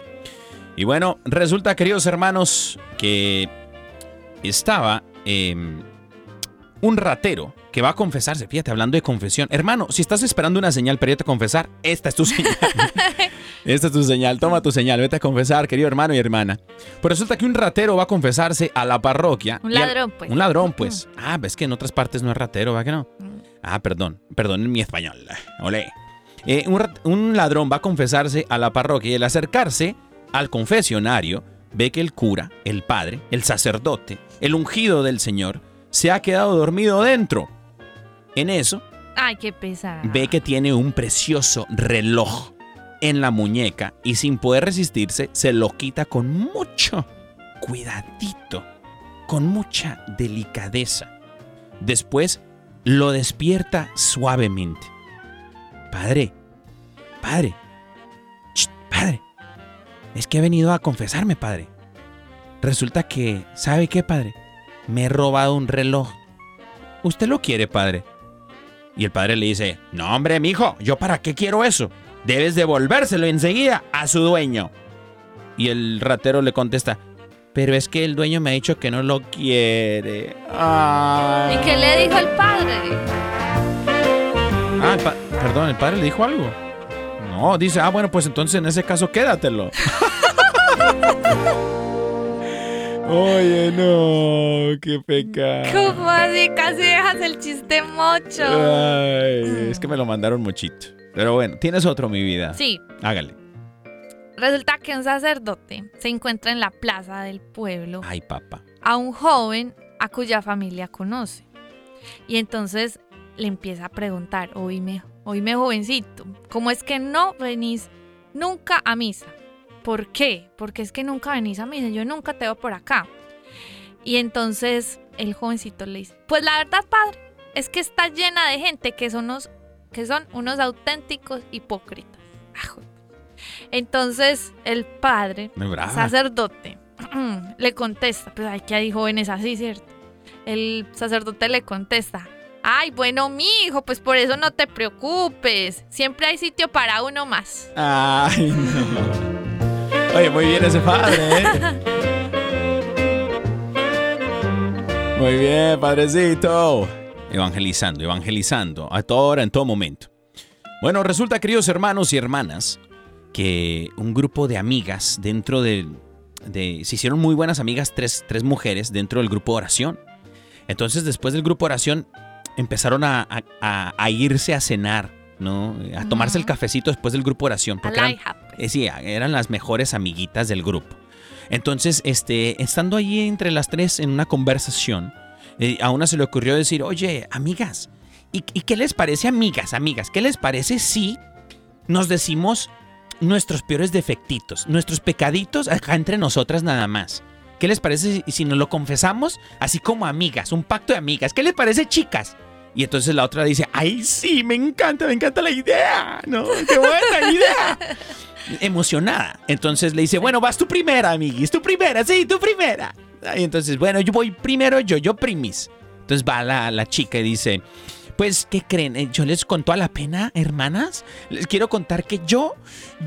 Y bueno, resulta, queridos hermanos, que estaba em, un ratero que va a confesarse. Fíjate, hablando de confesión. Hermano, si estás esperando una señal para irte a confesar, esta es tu señal. esta es tu señal. Toma tu señal. Vete a confesar, querido hermano y hermana. Pues resulta que un ratero va a confesarse a la parroquia. Un al- ladrón, pues. Un ladrón, pues. Ah, ves que en otras partes no es ratero, ¿va que no? Mm. Ah, perdón. Perdón en mi español. Olé. Eh, un, rat- un ladrón va a confesarse a la parroquia y al acercarse al confesionario ve que el cura, el padre, el sacerdote, el ungido del Señor, se ha quedado dormido dentro. En eso, Ay, qué pesada. ve que tiene un precioso reloj en la muñeca y sin poder resistirse se lo quita con mucho cuidadito, con mucha delicadeza. Después lo despierta suavemente. Padre, padre, padre, es que he venido a confesarme, padre. Resulta que, ¿sabe qué, padre? Me he robado un reloj. ¿Usted lo quiere, padre? Y el padre le dice, no hombre, mijo, ¿yo para qué quiero eso? Debes devolvérselo enseguida a su dueño. Y el ratero le contesta, pero es que el dueño me ha dicho que no lo quiere. Ay. ¿Y qué le dijo el padre? Ah, el pa- perdón, ¿el padre le dijo algo? No, dice, ah, bueno, pues entonces en ese caso quédatelo. Oye, no, qué pecado. ¿Cómo así? Casi dejas el chiste mocho. Ay, es que me lo mandaron muchito. Pero bueno, tienes otro, mi vida. Sí, Hágale. Resulta que un sacerdote se encuentra en la plaza del pueblo Ay, papá. a un joven a cuya familia conoce. Y entonces le empieza a preguntar, oíme, oíme jovencito, ¿cómo es que no venís nunca a misa? ¿Por qué? Porque es que nunca venís a misa, yo nunca te veo por acá. Y entonces el jovencito le dice, pues la verdad, padre, es que está llena de gente que son unos, que son unos auténticos hipócritas. Ajo. Entonces el padre, sacerdote, le contesta, pues hay que hay jóvenes así, ¿cierto? El sacerdote le contesta, ay, bueno, mi hijo, pues por eso no te preocupes, siempre hay sitio para uno más. Ay, no. Oye, muy bien ese padre, ¿eh? Muy bien, padrecito. Evangelizando, evangelizando, a toda hora, en todo momento. Bueno, resulta, queridos hermanos y hermanas, que un grupo de amigas dentro del... De, se hicieron muy buenas amigas, tres, tres mujeres dentro del grupo de oración. Entonces, después del grupo de oración, empezaron a, a- irse a cenar, ¿no? A tomarse el cafecito después del grupo de oración. Porque eran. Eran las mejores amiguitas del grupo. Entonces, este, estando allí entre las tres en una conversación, eh, a una se le ocurrió decir, oye, amigas, ¿y, y qué les parece, amigas, amigas? ¿Qué les parece si nos decimos nuestros peores defectitos, nuestros pecaditos acá entre nosotras nada más? ¿Qué les parece si, si nos lo confesamos así como amigas, un pacto de amigas? ¿Qué les parece, chicas? Y entonces la otra dice, ay, sí, me encanta, me encanta la idea, ¿no? ¡Qué buena idea! Emocionada. Entonces le dice, bueno, vas tú primera, amiguis, tú primera, sí, tú primera. Entonces, bueno, yo voy primero yo, yo primis. Entonces va la, la chica y dice, pues, ¿qué creen? Eh, Yo les conto a la pena, hermanas. Les quiero contar que yo,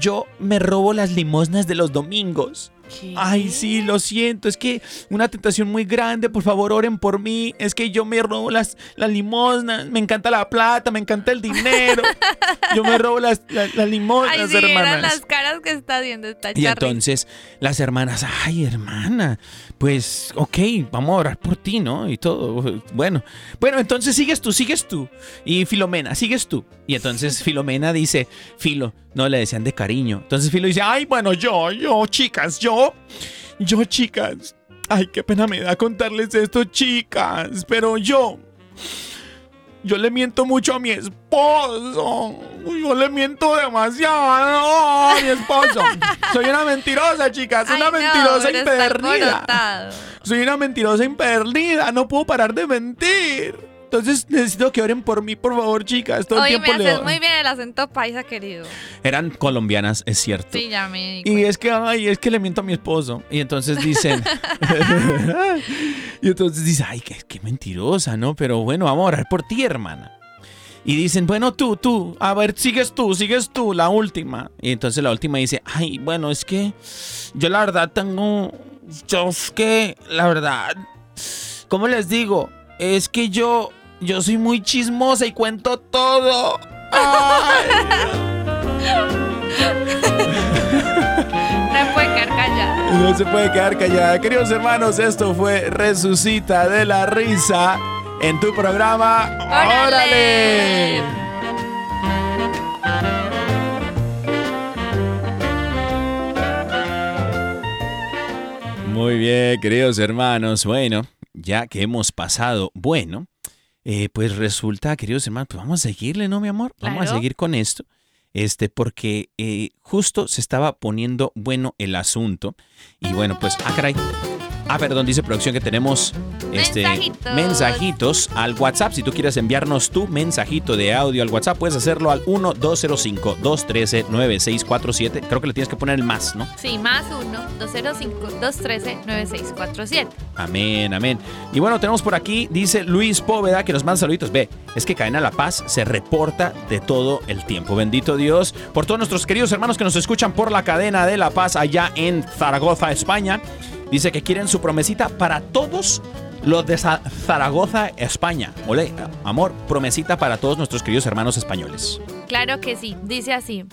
yo me robo las limosnas de los domingos. ¿Qué? Ay, sí, lo siento, es que una tentación muy grande, por favor oren por mí, es que yo me robo las, las limosnas, me encanta la plata, me encanta el dinero, yo me robo las, las, las limosnas, Ay, sí, eran hermanas. las caras que está haciendo esta Y entonces las hermanas, ay hermana, pues ok, vamos a orar por ti, ¿no? Y todo. Bueno, bueno, entonces sigues tú, sigues tú. Y Filomena, sigues tú. Y entonces Filomena dice, Filo, no le decían de cariño. Entonces Filo dice, ay, bueno, yo, yo, chicas, yo, yo, chicas. Ay, qué pena me da contarles esto, chicas. Pero yo, yo le miento mucho a mi esposo. Yo le miento demasiado a mi esposo. Soy una mentirosa, chicas. Ay, Una no, mentirosa imperdida. Soy una mentirosa imperdida. No puedo parar de mentir. Entonces necesito que oren por mí, por favor, chicas. Todo el Oye, me tiempo le haces muy bien el acento paisa, querido. Eran colombianas, es cierto. Sí, ya me di Y es que, ay, es que le miento a mi esposo. Y entonces dicen. y entonces dice, ay, qué, qué mentirosa, ¿no? Pero bueno, vamos a orar por ti, hermana. Y dicen, bueno, tú, tú, a ver, sigues tú, sigues tú, la última. Y entonces la última dice, ay, bueno, es que yo la verdad tengo. Yo es que, la verdad. ¿Cómo les digo? Es que yo. Yo soy muy chismosa y cuento todo. Ay. No puede quedar callada. No se puede quedar callada. Queridos hermanos, esto fue Resucita de la Risa en tu programa. ¡Órale! Muy bien, queridos hermanos. Bueno, ya que hemos pasado, bueno, eh, pues resulta, queridos hermanos, pues vamos a seguirle, ¿no, mi amor? Vamos a seguir con esto. Este, porque eh, justo se estaba poniendo bueno el asunto. Y bueno, pues, ah, caray. Ah, perdón, dice producción que tenemos este, Mensajitos. mensajitos al WhatsApp. Si tú quieres enviarnos tu mensajito de audio al WhatsApp, puedes hacerlo al 1-205-213-9647. Creo que le tienes que poner el más, ¿no? Sí, más 1-205-213-9647. Amén, amén. Y bueno, tenemos por aquí, dice Luis Póveda, que nos manda saluditos. Ve, es que Cadena La Paz se reporta de todo el tiempo. Bendito Dios por todos nuestros queridos hermanos que nos escuchan por la cadena de La Paz allá en Zaragoza, España. Dice que quieren su promesita para todos los de Za- Zaragoza, España. Ole, amor, promesita para todos nuestros queridos hermanos españoles. Claro que sí, dice así.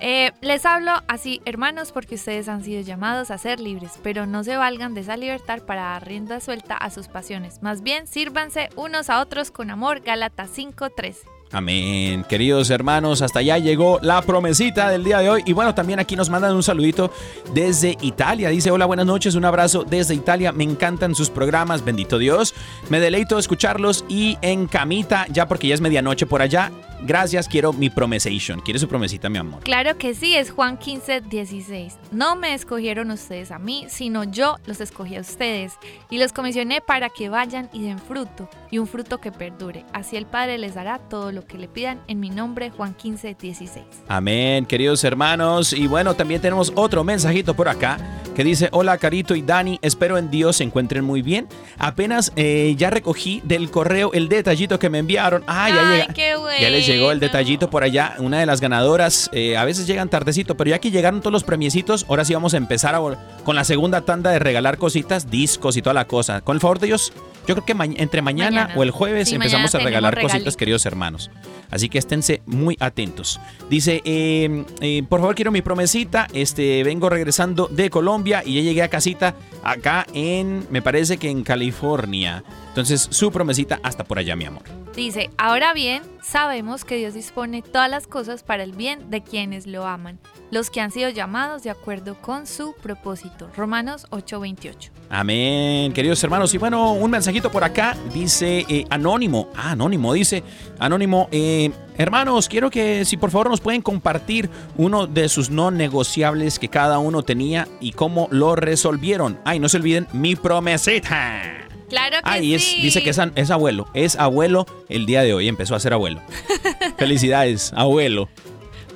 Eh, les hablo así, hermanos, porque ustedes han sido llamados a ser libres, pero no se valgan de esa libertad para dar rienda suelta a sus pasiones. Más bien, sírvanse unos a otros con amor. Gálatas 5:13. Amén. Queridos hermanos, hasta allá llegó la promesita del día de hoy. Y bueno, también aquí nos mandan un saludito desde Italia. Dice, hola, buenas noches, un abrazo desde Italia. Me encantan sus programas, bendito Dios. Me deleito escucharlos y en camita, ya porque ya es medianoche por allá. Gracias, quiero mi promesation. ¿Quieres su promesita, mi amor? Claro que sí, es Juan 15, 16. No me escogieron ustedes a mí, sino yo los escogí a ustedes y los comisioné para que vayan y den fruto, y un fruto que perdure. Así el Padre les dará todo lo que le pidan en mi nombre, Juan 15, 16. Amén, queridos hermanos. Y bueno, también tenemos otro mensajito por acá que dice, hola Carito y Dani, espero en Dios se encuentren muy bien. Apenas eh, ya recogí del correo el detallito que me enviaron. Ah, ya, Ay, llega- qué bueno. ya les llegó el detallito por allá. Una de las ganadoras, eh, a veces llegan tardecito, pero ya que llegaron todos los premiecitos, ahora sí vamos a empezar a con la segunda tanda de regalar cositas, discos y toda la cosa. Con el favor de Dios, yo creo que ma- entre mañana, Mañana. o el jueves Sí, empezamos a regalar cositas, queridos hermanos. Así que esténse muy atentos. Dice, eh, eh, por favor quiero mi promesita. Este, vengo regresando de Colombia y ya llegué a casita acá en, me parece que en California. Entonces su promesita hasta por allá, mi amor. Dice, ahora bien, sabemos que Dios dispone todas las cosas para el bien de quienes lo aman, los que han sido llamados de acuerdo con su propósito. Romanos 8:28. Amén, queridos hermanos. Y bueno, un mensajito por acá. Dice eh, Anónimo. Ah, Anónimo, dice Anónimo. eh, hermanos, quiero que si por favor nos pueden compartir uno de sus no negociables que cada uno tenía y cómo lo resolvieron. Ay, no se olviden, mi promesita. Claro que y es, sí. dice que es abuelo. Es abuelo el día de hoy. Empezó a ser abuelo. Felicidades, abuelo.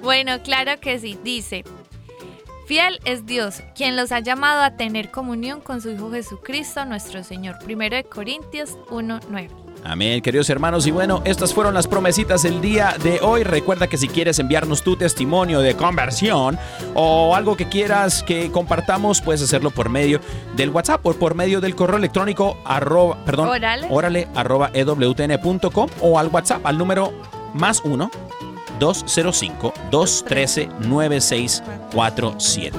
Bueno, claro que sí. Dice, fiel es Dios, quien los ha llamado a tener comunión con su Hijo Jesucristo, nuestro Señor. Primero de Corintios 1:9. Amén, queridos hermanos. Y bueno, estas fueron las promesitas del día de hoy. Recuerda que si quieres enviarnos tu testimonio de conversión o algo que quieras que compartamos, puedes hacerlo por medio del WhatsApp o por medio del correo electrónico arroba, perdón, arroba ewtn.com o al WhatsApp al número más 1 205 213 9647.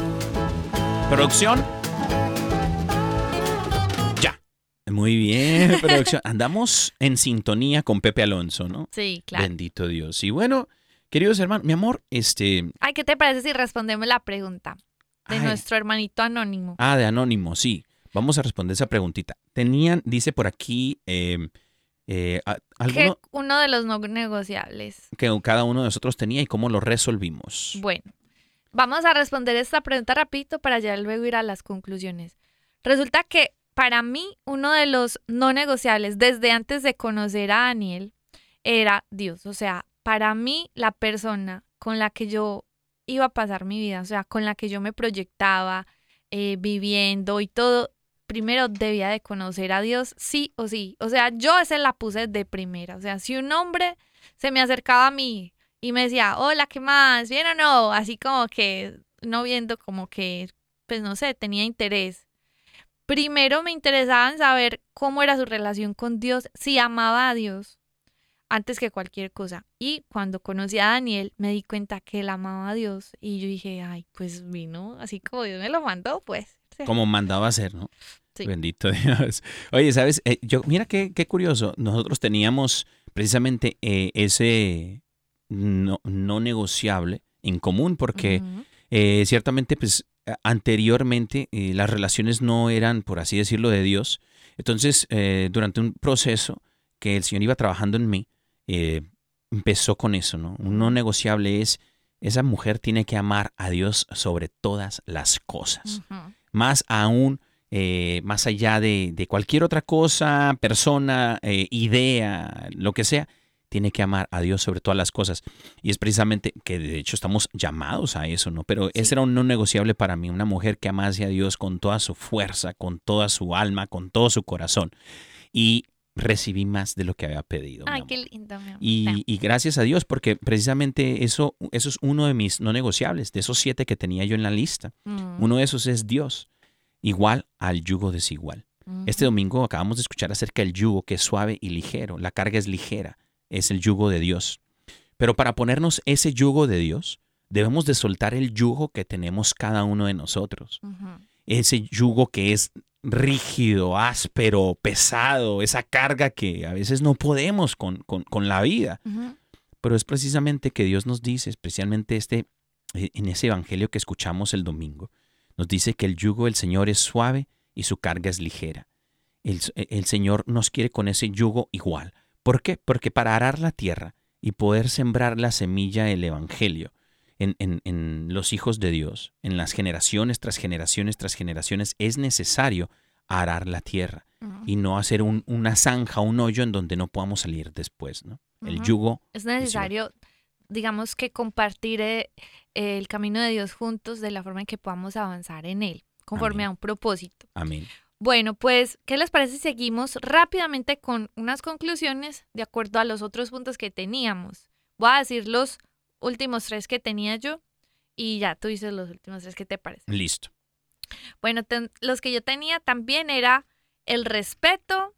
Producción. Ya. Muy bien, producción. Andamos en sintonía con Pepe Alonso, ¿no? Sí, claro. Bendito Dios. Y bueno, queridos hermanos, mi amor, este. Ay, ¿qué te parece si respondemos la pregunta de ay, nuestro hermanito anónimo? Ah, de Anónimo, sí. Vamos a responder esa preguntita. Tenían, dice por aquí, eh, eh, alguno uno de los no negociables. que cada uno de nosotros tenía y cómo lo resolvimos. Bueno, vamos a responder esta pregunta rapidito para ya luego ir a las conclusiones. Resulta que para mí uno de los no negociables desde antes de conocer a Daniel era Dios. O sea, para mí la persona con la que yo iba a pasar mi vida, o sea, con la que yo me proyectaba eh, viviendo y todo, primero debía de conocer a Dios sí o sí. O sea, yo esa la puse de primera. O sea, si un hombre se me acercaba a mí y me decía, hola, ¿qué más? ¿Bien o no? Así como que, no viendo como que, pues no sé, tenía interés. Primero me interesaba en saber cómo era su relación con Dios, si amaba a Dios antes que cualquier cosa. Y cuando conocí a Daniel, me di cuenta que él amaba a Dios y yo dije, ay, pues vino así como Dios me lo mandó, pues. Como mandaba a ser, ¿no? Sí. Bendito Dios. Oye, ¿sabes? Eh, yo, mira qué, qué curioso. Nosotros teníamos precisamente eh, ese no, no negociable en común porque eh, ciertamente, pues anteriormente las relaciones no eran, por así decirlo, de Dios. Entonces, durante un proceso que el Señor iba trabajando en mí, empezó con eso, ¿no? Un no negociable es, esa mujer tiene que amar a Dios sobre todas las cosas Ujú. Más aún, eh, más allá de, de cualquier otra cosa, persona, eh, idea, lo que sea, tiene que amar a Dios sobre todas las cosas. Y es precisamente que de hecho estamos llamados a eso, ¿no? Pero ese era un no negociable para mí, una mujer que amase a Dios con toda su fuerza, con toda su alma, con todo su corazón. Y recibí más de lo que había pedido. Ay, qué lindo, mi amor. Y, y gracias a Dios, porque precisamente eso, eso es uno de mis no negociables, de esos siete que tenía yo en la lista. Mm, Uno de esos es Dios, igual al yugo desigual. Este domingo acabamos de escuchar acerca del yugo que es suave y ligero, la carga es ligera, es el yugo de Dios. Pero para ponernos ese yugo de Dios, debemos de soltar el yugo que tenemos cada uno de nosotros. Ese yugo que es rígido, áspero, pesado, esa carga que a veces no podemos con, con- con la vida. Pero es precisamente que Dios nos dice, especialmente este, eh, en ese evangelio que escuchamos el domingo, nos dice que el yugo del Señor es suave y su carga es ligera. El, el Señor nos quiere con ese yugo igual. ¿Por qué? Porque para arar la tierra y poder sembrar la semilla del evangelio, en, en, en, los hijos de Dios, en las generaciones tras generaciones tras generaciones, es necesario arar la tierra y no hacer un- una zanja, un hoyo en donde no podamos salir después. ¿no? El yugo Es necesario, digamos que compartir eh, el camino de Dios juntos de la forma en que podamos avanzar en él, conforme Amén. a un propósito. Amén. Bueno, pues, ¿qué les parece si seguimos rápidamente con unas conclusiones de acuerdo a los otros puntos que teníamos? Voy a decir los últimos tres que tenía yo y ya tú dices los últimos tres, ¿qué te parece? Listo. Bueno, ten- los que yo tenía también era el respeto,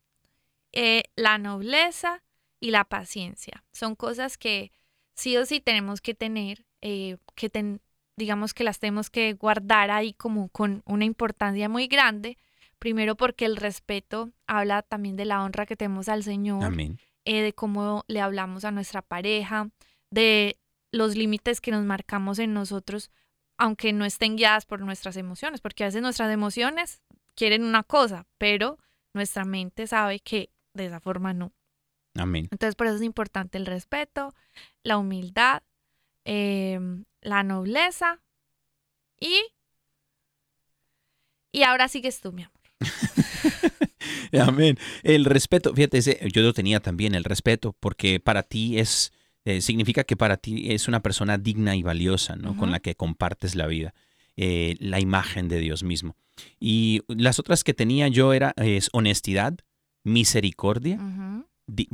eh, la nobleza y la paciencia. Son cosas que sí o sí tenemos que tener, eh, que ten- digamos que las tenemos que guardar ahí como con una importancia muy grande. Primero porque el respeto habla también de la honra que tenemos al Señor Amén. eh, de cómo le hablamos a nuestra pareja, de los límites que nos marcamos en nosotros, aunque no estén guiadas por nuestras emociones, porque a veces nuestras emociones quieren una cosa, pero nuestra mente sabe que de esa forma no. Amén. Entonces por eso es importante el respeto, la humildad, em, la nobleza y... Y ahora sigues tú, mi amor. Amén. El respeto, fíjate, ese- yo lo tenía también, el respeto, porque para ti es, eh, significa que para ti es una persona digna y valiosa, ¿no? Con la que compartes la vida, eh, la imagen de Dios mismo. Y las otras que tenía yo era, es honestidad, misericordia,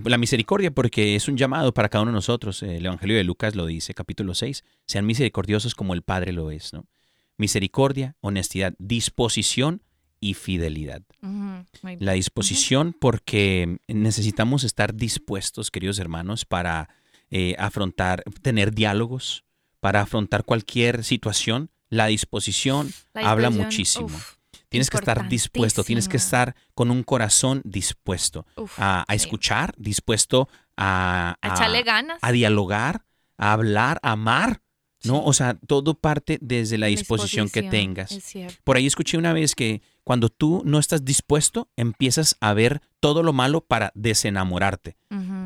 la misericordia porque es un llamado para cada uno de nosotros. El Evangelio de Lucas lo dice, capítulo 6. Sean misericordiosos como el Padre lo es, ¿no? Misericordia, honestidad, disposición y fidelidad. La disposición porque necesitamos estar dispuestos, queridos hermanos, para eh, afrontar, tener diálogos, para afrontar cualquier situación. La disposición La habla muchísimo. uf, Tienes que estar dispuesto, tienes que estar con un corazón dispuesto uf, a, a sí. escuchar, dispuesto a, A a- echarle ganas. a dialogar, a hablar, a amar, ¿no? O sea, todo parte desde la La disposición que tengas. Es cierto. Por ahí escuché una vez que cuando tú no estás dispuesto, empiezas a ver todo lo malo para desenamorarte.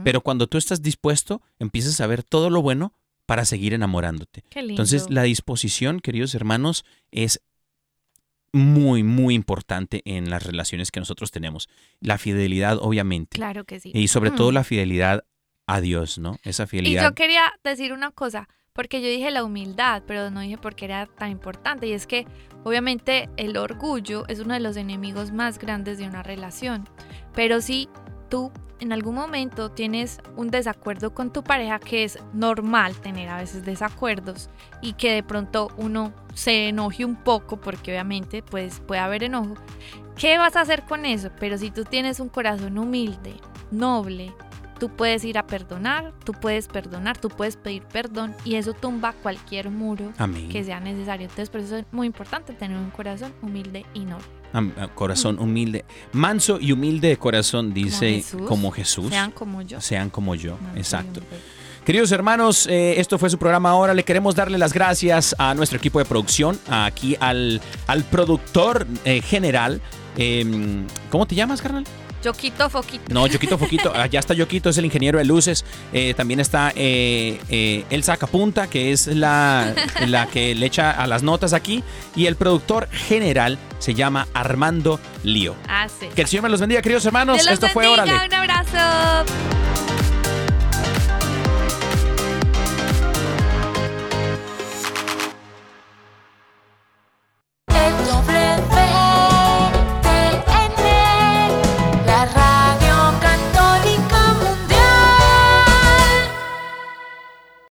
Pero cuando tú estás dispuesto, empiezas a ver todo lo bueno para seguir enamorándote. Qué lindo. Entonces, la disposición, queridos hermanos, es muy, muy importante en las relaciones que nosotros tenemos. La fidelidad, obviamente. Claro que sí. Y sobre todo la fidelidad a Dios, ¿no? Esa Y fidelidad. yo quería decir una cosa, porque yo dije la humildad, pero no dije por qué era tan importante. Y es que, obviamente, el orgullo es uno de los enemigos más grandes de una relación. Pero si tú en algún momento tienes un desacuerdo con tu pareja, que es normal tener a veces desacuerdos y que de pronto uno se enoje un poco, porque obviamente pues puede haber enojo, ¿qué vas a hacer con eso? Pero si tú tienes un corazón humilde, noble, tú puedes ir a perdonar, tú puedes perdonar, tú puedes pedir perdón y eso tumba cualquier muro Amén. que sea necesario. Entonces por eso es muy importante tener un corazón humilde y noble. Ah, Corazón humilde. Manso y humilde de corazón, dice Jesús. como Jesús. Sean como yo. Sean como yo. Manso Exacto. Queridos hermanos, eh, esto fue su programa ahora. Le queremos darle las gracias a nuestro equipo de producción, aquí al, al productor eh, general. em, ¿Cómo te llamas, carnal? Yoquito Foquito. No, Yoquito Foquito. Allá está Yoquito, es el ingeniero de luces. Eh, también está eh, eh, Elsa Capunta, que es la, la que le echa a las notas aquí. Y el productor general se llama Armando Lío. Ah, sí. Que el Señor me los bendiga, queridos hermanos. Los Esto fue Órale. Un abrazo.